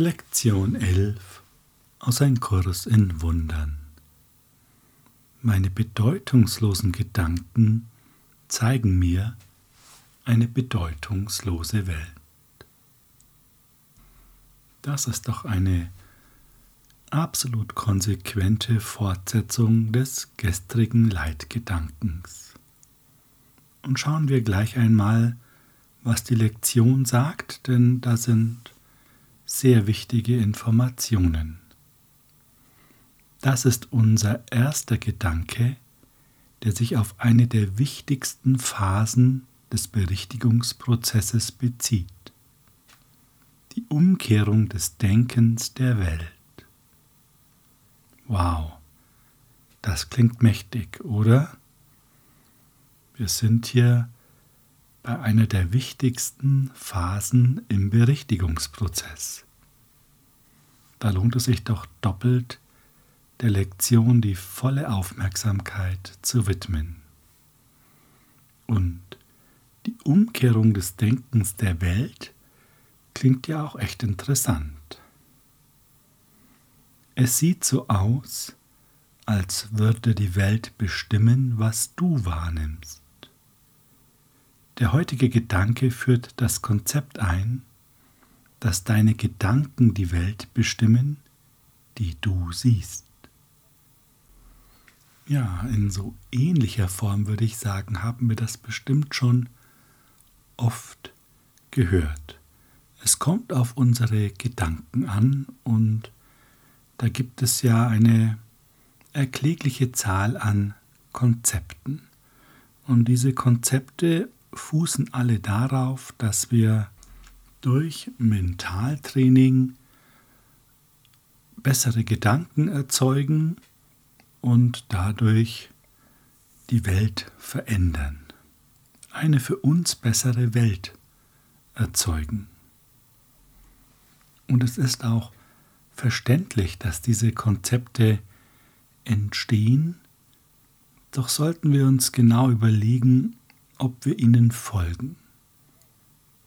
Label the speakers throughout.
Speaker 1: Lektion 11 aus Ein Kurs in Wundern. Meine bedeutungslosen Gedanken zeigen mir eine bedeutungslose Welt. Das ist doch eine absolut konsequente Fortsetzung des gestrigen Leitgedankens. Und schauen wir gleich einmal, was die Lektion sagt, denn da sind sehr wichtige Informationen. Das ist unser erster Gedanke, der sich auf eine der wichtigsten Phasen des Berichtigungsprozesses bezieht. Die Umkehrung des Denkens der Welt. Wow, das klingt mächtig, oder? Wir sind hier bei einer der wichtigsten Phasen im Berichtigungsprozess. Da lohnt es sich doch doppelt, der Lektion die volle Aufmerksamkeit zu widmen. Und die Umkehrung des Denkens der Welt klingt ja auch echt interessant. Es sieht so aus, als würde die Welt bestimmen, was du wahrnimmst. Der heutige Gedanke führt das Konzept ein, dass deine Gedanken die Welt bestimmen, die du siehst. Ja, in so ähnlicher Form würde ich sagen, haben wir das bestimmt schon oft gehört. Es kommt auf unsere Gedanken an und da gibt es ja eine erklägliche Zahl an Konzepten. Und diese Konzepte fußen alle darauf, dass wir durch Mentaltraining bessere Gedanken erzeugen und dadurch die Welt verändern. Eine für uns bessere Welt erzeugen. Und es ist auch verständlich, dass diese Konzepte entstehen, doch sollten wir uns genau überlegen, ob wir ihnen folgen.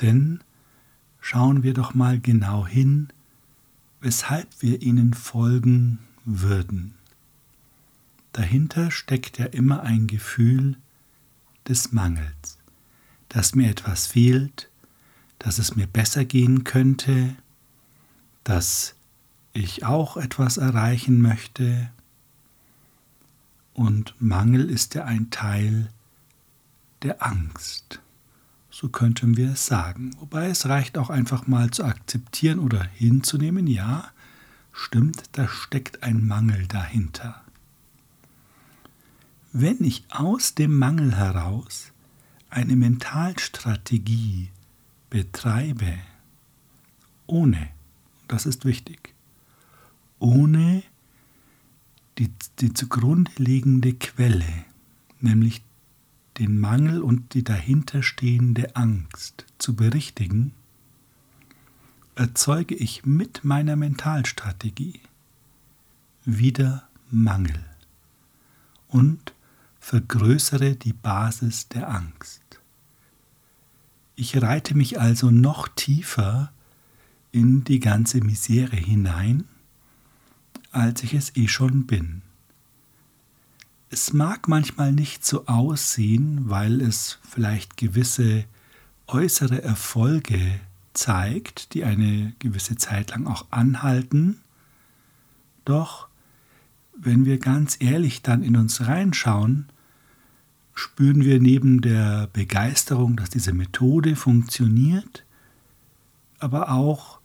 Speaker 1: Denn schauen wir doch mal genau hin, weshalb wir ihnen folgen würden. Dahinter steckt ja immer ein Gefühl des Mangels, dass mir etwas fehlt, dass es mir besser gehen könnte, dass ich auch etwas erreichen möchte. Und Mangel ist ja ein Teil der Angst. So könnten wir es sagen. Wobei es reicht auch einfach mal zu akzeptieren oder hinzunehmen, ja, stimmt, da steckt ein Mangel dahinter. Wenn ich aus dem Mangel heraus eine Mentalstrategie betreibe, ohne, das ist wichtig, ohne die, die zugrunde liegende Quelle, nämlich den Mangel und die dahinterstehende Angst zu berichtigen, erzeuge ich mit meiner Mentalstrategie wieder Mangel und vergrößere die Basis der Angst. Ich reite mich also noch tiefer in die ganze Misere hinein, als ich es eh schon bin. Es mag manchmal nicht so aussehen, weil es vielleicht gewisse äußere Erfolge zeigt, die eine gewisse Zeit lang auch anhalten. Doch wenn wir ganz ehrlich dann in uns reinschauen, spüren wir neben der Begeisterung, dass diese Methode funktioniert, aber auch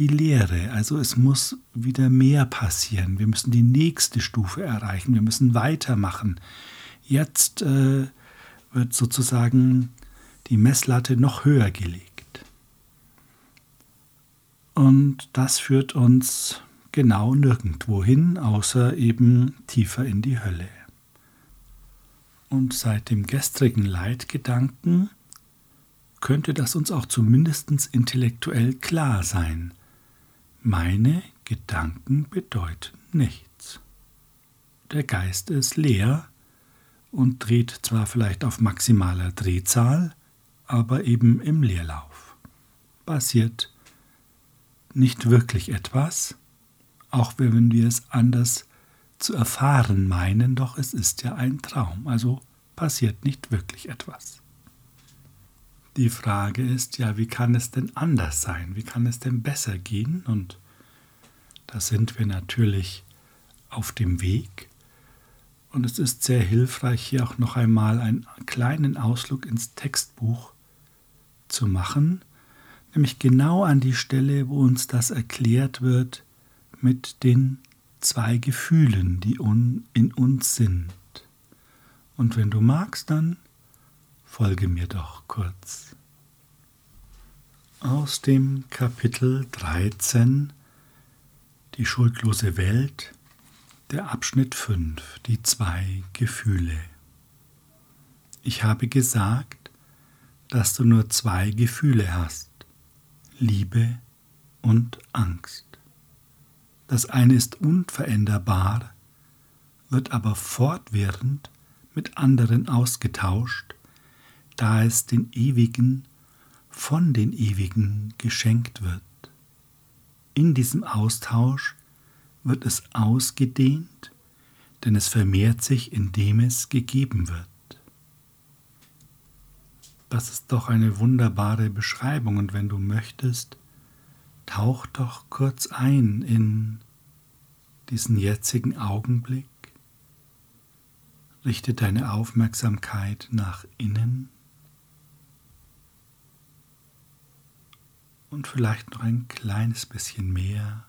Speaker 1: die Lehre. Also es muss wieder mehr passieren. Wir müssen die nächste Stufe erreichen. Wir müssen weitermachen. Jetzt äh, wird sozusagen die Messlatte noch höher gelegt. Und das führt uns genau nirgendwo hin, außer eben tiefer in die Hölle. Und seit dem gestrigen Leitgedanken könnte das uns auch zumindest intellektuell klar sein. Meine Gedanken bedeuten nichts. Der Geist ist leer und dreht zwar vielleicht auf maximaler Drehzahl, aber eben im Leerlauf. Passiert nicht wirklich etwas, auch wenn wir es anders zu erfahren meinen, doch es ist ja ein Traum, also passiert nicht wirklich etwas. Die Frage ist ja, wie kann es denn anders sein? Wie kann es denn besser gehen? Und da sind wir natürlich auf dem Weg. Und es ist sehr hilfreich, hier auch noch einmal einen kleinen Ausflug ins Textbuch zu machen, nämlich genau an die Stelle, wo uns das erklärt wird mit den zwei Gefühlen, die in uns sind. Und wenn du magst, dann folge mir doch kurz. Aus dem Kapitel 13 Die schuldlose Welt, der Abschnitt 5, die zwei Gefühle. Ich habe gesagt, dass du nur zwei Gefühle hast, Liebe und Angst. Das eine ist unveränderbar, wird aber fortwährend mit anderen ausgetauscht, da es den Ewigen von den Ewigen geschenkt wird. In diesem Austausch wird es ausgedehnt, denn es vermehrt sich, indem es gegeben wird. Das ist doch eine wunderbare Beschreibung und wenn du möchtest, tauch doch kurz ein in diesen jetzigen Augenblick, richte deine Aufmerksamkeit nach innen und vielleicht noch ein kleines bisschen mehr,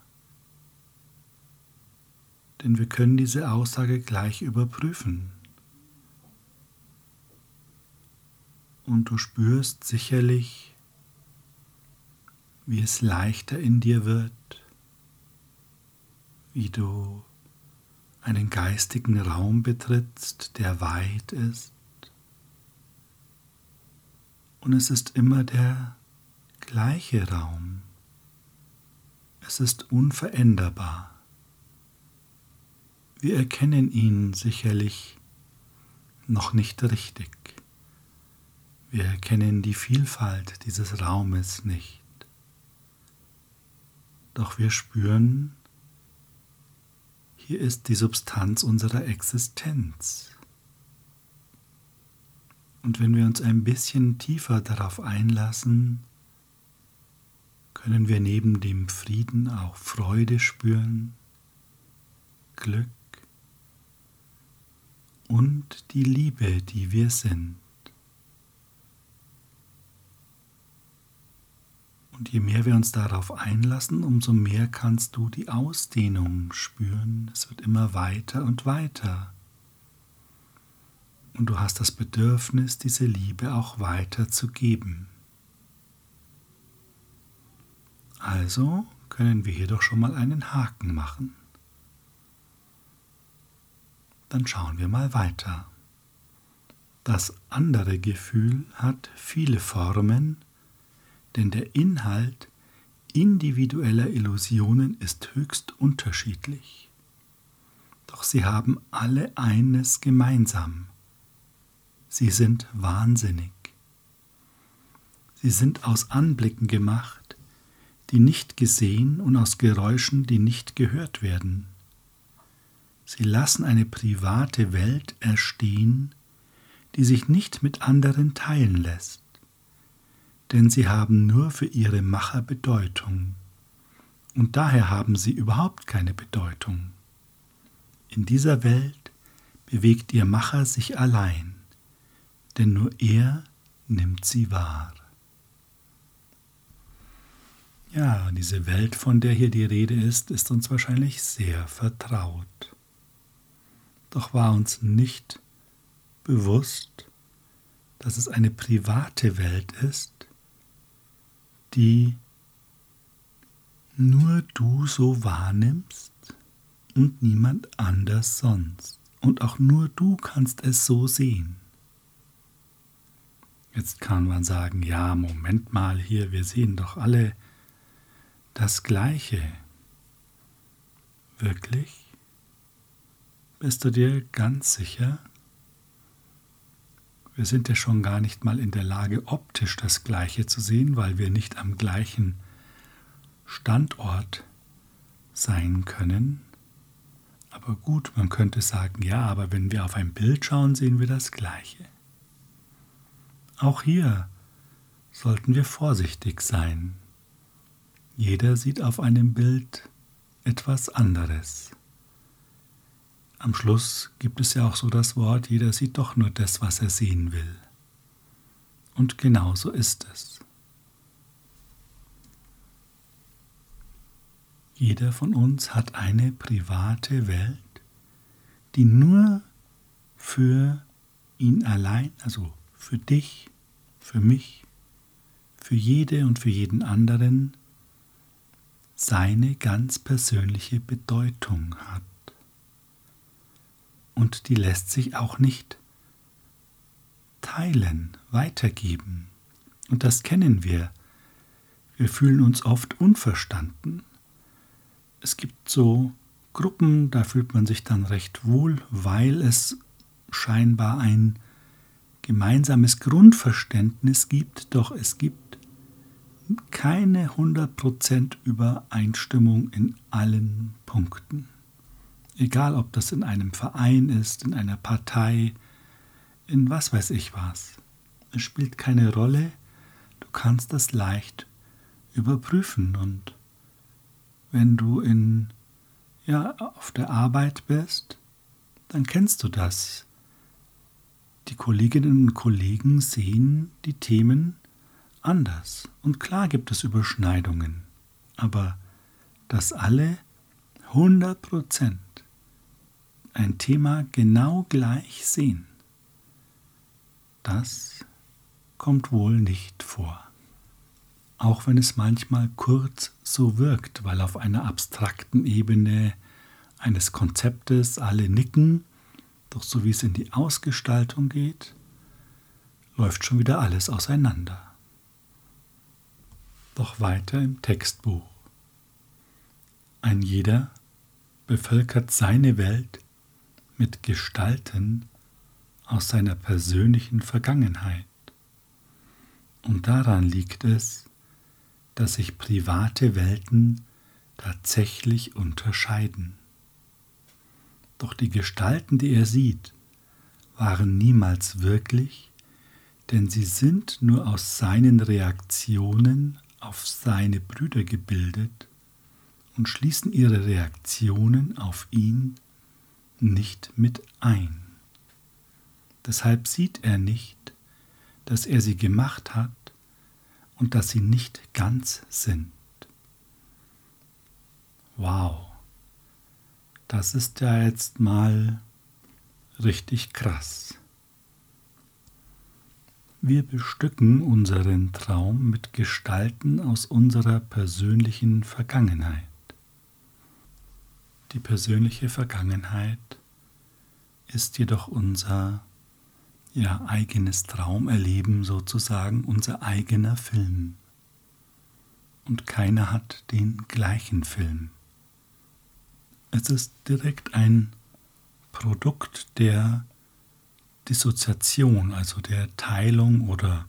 Speaker 1: denn wir können diese Aussage gleich überprüfen. Und du spürst sicherlich, wie es leichter in dir wird, wie du einen geistigen Raum betrittst, der weit ist. Und es ist immer der gleiche Raum. Es ist unveränderbar. Wir erkennen ihn sicherlich noch nicht richtig. Wir erkennen die Vielfalt dieses Raumes nicht. Doch wir spüren, hier ist die Substanz unserer Existenz. Und wenn wir uns ein bisschen tiefer darauf einlassen, können wir neben dem Frieden auch Freude spüren, Glück und die Liebe, die wir sind. Und je mehr wir uns darauf einlassen, umso mehr kannst du die Ausdehnung spüren. Es wird immer weiter und weiter. Und du hast das Bedürfnis, diese Liebe auch weiter zu geben. Also können wir hier doch schon mal einen Haken machen. Dann schauen wir mal weiter. Das andere Gefühl hat viele Formen, denn der Inhalt individueller Illusionen ist höchst unterschiedlich. Doch sie haben alle eines gemeinsam. Sie sind wahnsinnig. Sie sind aus Anblicken gemacht, die nicht gesehen und aus Geräuschen, die nicht gehört werden. Sie lassen eine private Welt erstehen, die sich nicht mit anderen teilen lässt denn sie haben nur für ihre Macher Bedeutung. Und daher haben sie überhaupt keine Bedeutung. In dieser Welt bewegt ihr Macher sich allein, denn nur er nimmt sie wahr. Ja, diese Welt, von der hier die Rede ist, ist uns wahrscheinlich sehr vertraut. Doch war uns nicht bewusst, dass es eine private Welt ist, die nur du so wahrnimmst und niemand anders sonst. Und auch nur du kannst es so sehen. Jetzt kann man sagen, ja, Moment mal hier, wir sehen doch alle das Gleiche. Wirklich? Bist du dir ganz sicher? Wir sind ja schon gar nicht mal in der Lage, optisch das Gleiche zu sehen, weil wir nicht am gleichen Standort sein können. Aber gut, man könnte sagen, ja, aber wenn wir auf ein Bild schauen, sehen wir das Gleiche. Auch hier sollten wir vorsichtig sein. Jeder sieht auf einem Bild etwas anderes. Am Schluss gibt es ja auch so das Wort, jeder sieht doch nur das, was er sehen will. Und genau so ist es. Jeder von uns hat eine private Welt, die nur für ihn allein, also für dich, für mich, für jede und für jeden anderen seine ganz persönliche Bedeutung hat. Und die lässt sich auch nicht teilen, weitergeben. Und das kennen wir. Wir fühlen uns oft unverstanden. Es gibt so Gruppen, da fühlt man sich dann recht wohl, weil es scheinbar ein gemeinsames Grundverständnis gibt, doch es gibt keine 100% Übereinstimmung in allen Punkten. Egal, ob das in einem Verein ist, in einer Partei, in was weiß ich was. Es spielt keine Rolle, du kannst das leicht überprüfen und wenn du in ja auf der Arbeit bist, dann kennst du das. Die Kolleginnen und Kollegen sehen die Themen anders. Und klar gibt es Überschneidungen, aber dass alle 100% ein Thema genau gleich sehen, das kommt wohl nicht vor. Auch wenn es manchmal kurz so wirkt, weil auf einer abstrakten Ebene eines Konzeptes alle nicken, doch so wie es in die Ausgestaltung geht, läuft schon wieder alles auseinander doch weiter im Textbuch. Ein jeder bevölkert seine Welt mit Gestalten aus seiner persönlichen Vergangenheit. Und daran liegt es, dass sich private Welten tatsächlich unterscheiden. Doch die Gestalten, die er sieht, waren niemals wirklich, denn sie sind nur aus seinen Reaktionen auf seine Brüder gebildet und schließen ihre Reaktionen auf ihn nicht mit ein. Deshalb sieht er nicht, dass er sie gemacht hat und dass sie nicht ganz sind. Wow, das ist ja jetzt mal richtig krass. Wir bestücken unseren Traum mit Gestalten aus unserer persönlichen Vergangenheit. Die persönliche Vergangenheit ist jedoch unser ja, eigenes Traumerleben sozusagen, unser eigener Film. Und keiner hat den gleichen Film. Es ist direkt ein Produkt der Dissoziation, also der Teilung oder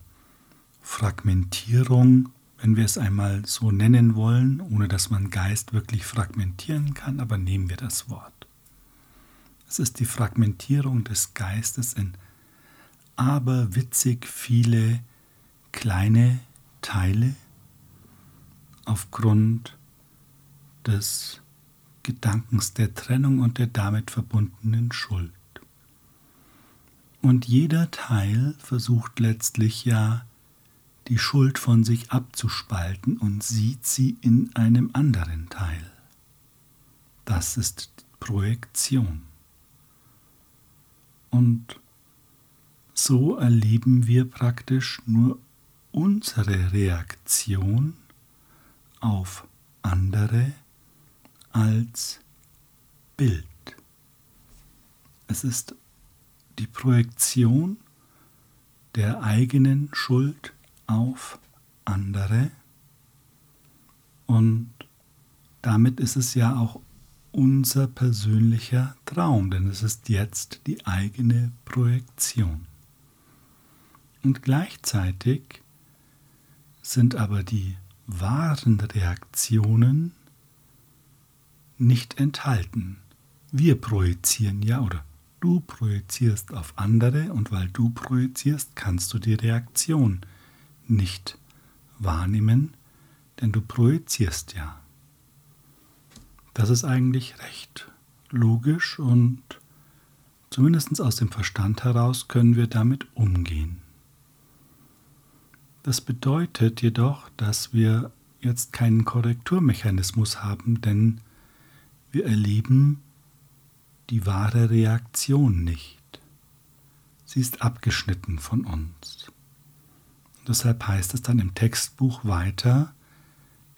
Speaker 1: Fragmentierung, wenn wir es einmal so nennen wollen, ohne dass man Geist wirklich fragmentieren kann, aber nehmen wir das Wort. Es ist die Fragmentierung des Geistes in aberwitzig viele kleine Teile aufgrund des Gedankens der Trennung und der damit verbundenen Schuld. Und jeder Teil versucht letztlich ja die Schuld von sich abzuspalten und sieht sie in einem anderen Teil. Das ist Projektion. Und so erleben wir praktisch nur unsere Reaktion auf andere als Bild. Es ist die Projektion der eigenen Schuld auf andere und damit ist es ja auch unser persönlicher Traum, denn es ist jetzt die eigene Projektion. Und gleichzeitig sind aber die wahren Reaktionen nicht enthalten. Wir projizieren ja oder du projizierst auf andere und weil du projizierst, kannst du die Reaktion nicht wahrnehmen, denn du projizierst ja. Das ist eigentlich recht logisch und zumindest aus dem Verstand heraus können wir damit umgehen. Das bedeutet jedoch, dass wir jetzt keinen Korrekturmechanismus haben, denn wir erleben die wahre Reaktion nicht. Sie ist abgeschnitten von uns. Und deshalb heißt es dann im Textbuch weiter,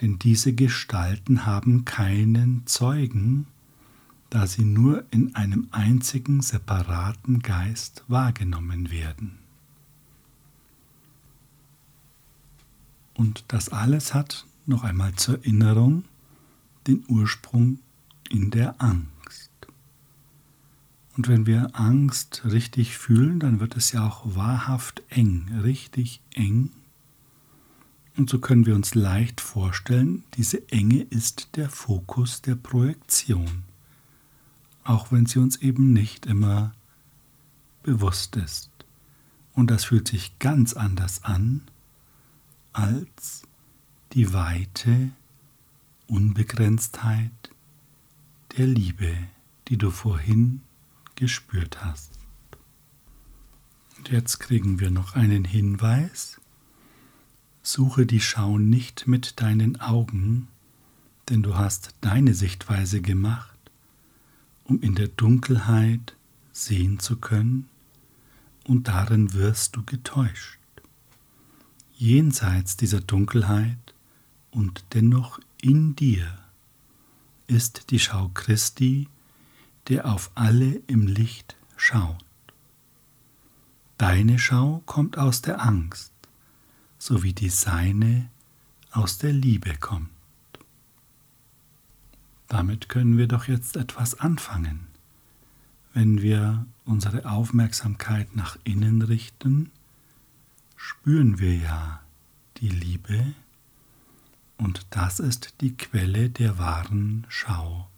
Speaker 1: denn diese Gestalten haben keinen Zeugen, da sie nur in einem einzigen separaten Geist wahrgenommen werden. Und das alles hat, noch einmal zur Erinnerung, den Ursprung in der Angst. Und wenn wir Angst richtig fühlen, dann wird es ja auch wahrhaft eng, richtig eng. Und so können wir uns leicht vorstellen, diese Enge ist der Fokus der Projektion, auch wenn sie uns eben nicht immer bewusst ist. Und das fühlt sich ganz anders an als die Weite, Unbegrenztheit der Liebe, die du vorhin gespürt hast. Und jetzt kriegen wir noch einen Hinweis. Suche die Schau nicht mit deinen Augen, denn du hast deine Sichtweise gemacht, um in der Dunkelheit sehen zu können, und darin wirst du getäuscht jenseits dieser Dunkelheit und dennoch in dir ist die Schau Christi, der auf alle im Licht schaut. Deine Schau kommt aus der Angst, so wie die seine aus der Liebe kommt. Damit können wir doch jetzt etwas anfangen, wenn wir unsere Aufmerksamkeit nach innen richten spüren wir ja die Liebe und das ist die Quelle der wahren Schau,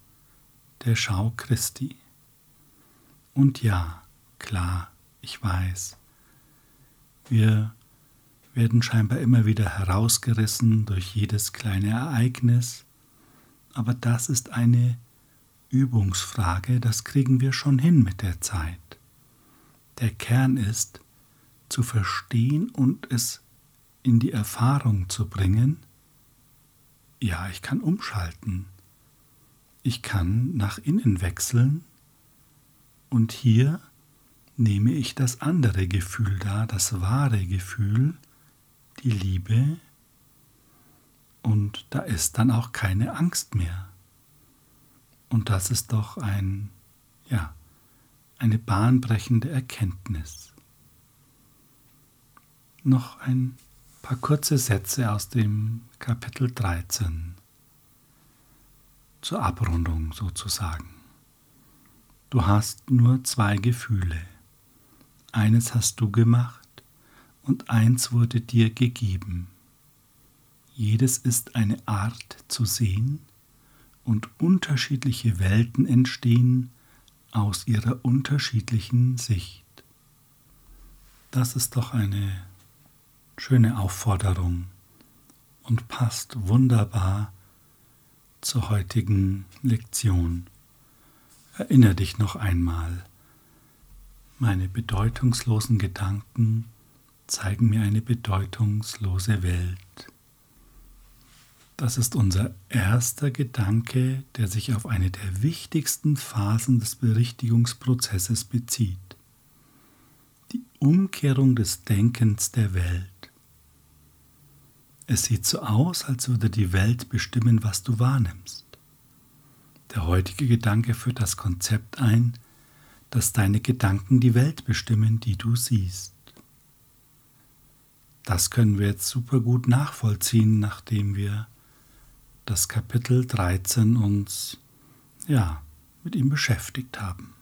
Speaker 1: der Schau Christi. Und ja, klar, ich weiß, wir werden scheinbar immer wieder herausgerissen durch jedes kleine Ereignis, aber das ist eine Übungsfrage, das kriegen wir schon hin mit der Zeit. Der Kern ist, zu verstehen und es in die Erfahrung zu bringen, ja, ich kann umschalten. Ich kann nach innen wechseln und hier nehme ich das andere Gefühl da, das wahre Gefühl, die Liebe. Und da ist dann auch keine Angst mehr. Und das ist doch ein, ja, eine bahnbrechende Erkenntnis. Noch ein paar kurze Sätze aus dem Kapitel 13 zur Abrundung sozusagen. Du hast nur zwei Gefühle. Eines hast du gemacht und eins wurde dir gegeben. Jedes ist eine Art zu sehen und unterschiedliche Welten entstehen aus ihrer unterschiedlichen Sicht. Das ist doch eine Schöne Aufforderung und passt wunderbar zur heutigen Lektion. Erinnere dich noch einmal. Meine bedeutungslosen Gedanken zeigen mir eine bedeutungslose Welt. Das ist unser erster Gedanke, der sich auf eine der wichtigsten Phasen des Berichtigungsprozesses bezieht. Die Umkehrung des Denkens der Welt. Es sieht so aus, als würde die Welt bestimmen, was du wahrnimmst. Der heutige Gedanke führt das Konzept ein, dass deine Gedanken die Welt bestimmen, die du siehst. Das können wir jetzt super gut nachvollziehen, nachdem wir das Kapitel 13 uns ja mit ihm beschäftigt haben.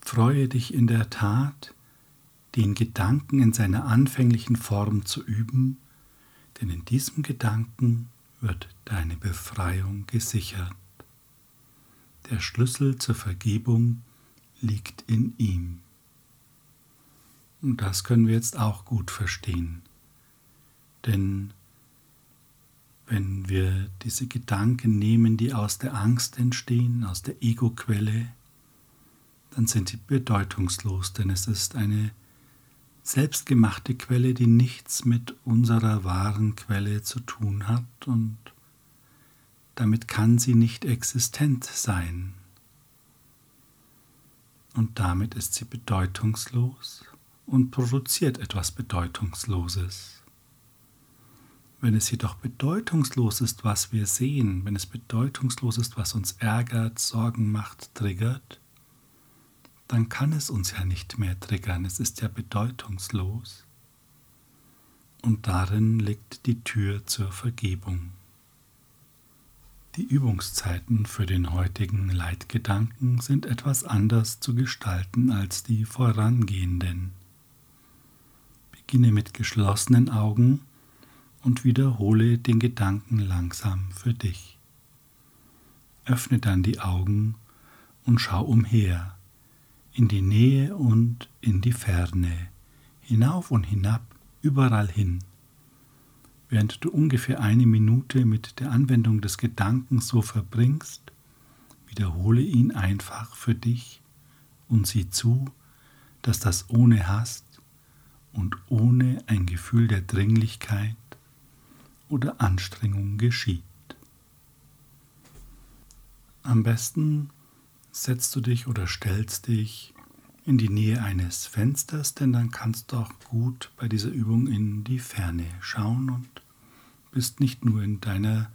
Speaker 1: Freue dich in der Tat, den Gedanken in seiner anfänglichen Form zu üben Denn in diesem Gedanken wird deine Befreiung gesichert. Der Schlüssel zur Vergebung liegt in ihm. Und das können wir jetzt auch gut verstehen. Denn wenn wir diese Gedanken nehmen, die aus der Angst entstehen, aus der Ego-Quelle, dann sind sie bedeutungslos, denn es ist eine selbstgemachte Quelle, die nichts mit unserer wahren Quelle zu tun hat und damit kann sie nicht existent sein. Und damit ist sie bedeutungslos und produziert etwas Bedeutungsloses. Wenn es jedoch bedeutungslos ist, was wir sehen, wenn es bedeutungslos ist, was uns ärgert, Sorgen macht, triggert, dann kann es uns ja nicht mehr triggern, es ist ja bedeutungslos. Und darin liegt die Tür zur Vergebung. Die Übungszeiten für den heutigen Leitgedanken sind etwas anders zu gestalten als die vorangehenden. Beginne mit geschlossenen Augen und wiederhole den Gedanken langsam für dich. Öffne dann die Augen und schau umher, in die Nähe und in die Ferne, hinauf und hinab, überall hin. Während du ungefähr eine Minute mit der Anwendung des Gedankens so verbringst, wiederhole ihn einfach für dich und sieh zu, dass das ohne Hast und ohne ein Gefühl der Dringlichkeit oder Anstrengung geschieht. Am besten setzt du dich oder stellst dich in die Nähe eines Fensters, denn dann kannst du auch gut bei dieser Übung in die Ferne schauen und bist nicht nur in deiner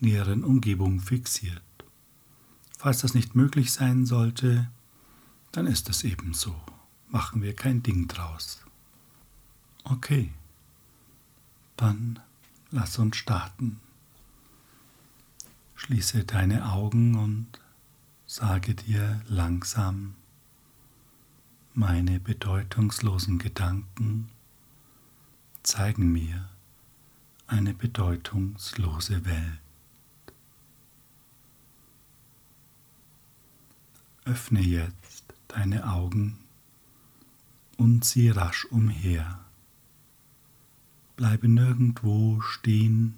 Speaker 1: näheren Umgebung fixiert. Falls das nicht möglich sein sollte, dann ist es eben so. Machen wir kein Ding draus. Okay, dann Lass uns starten. Schließe deine Augen und sage dir langsam, meine bedeutungslosen Gedanken zeigen mir eine bedeutungslose Welt. Öffne jetzt deine Augen und sieh rasch umher. Bleibe nirgendwo stehen,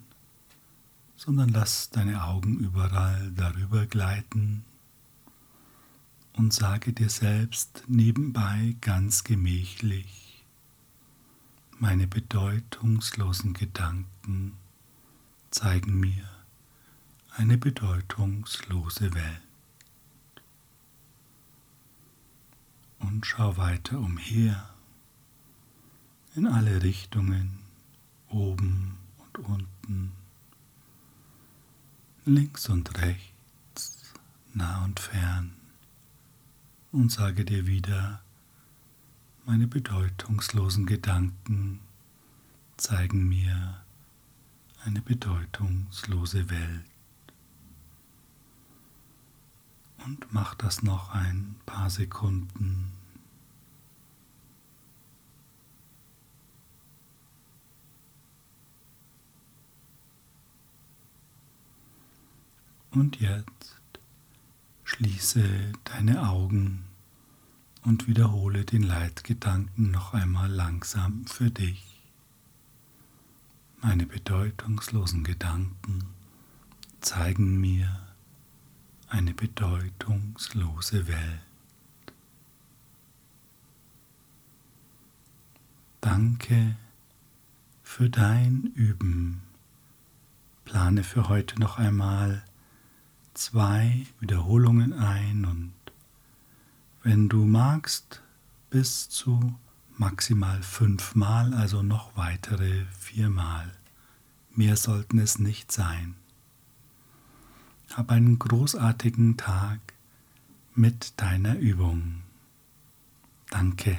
Speaker 1: sondern lass deine Augen überall darüber gleiten und sage dir selbst nebenbei ganz gemächlich, meine bedeutungslosen Gedanken zeigen mir eine bedeutungslose Welt. Und schau weiter umher in alle Richtungen oben und unten, links und rechts, nah und fern und sage dir wieder, meine bedeutungslosen Gedanken zeigen mir eine bedeutungslose Welt. Und mach das noch ein paar Sekunden. Und jetzt schließe deine Augen und wiederhole den Leitgedanken noch einmal langsam für dich. Meine bedeutungslosen Gedanken zeigen mir eine bedeutungslose Welt. Danke für dein Üben. Plane für heute noch einmal zwei Wiederholungen ein und wenn du magst, bis zu maximal fünfmal, also noch weitere viermal. Mehr sollten es nicht sein. Hab einen großartigen Tag mit deiner Übung. Danke.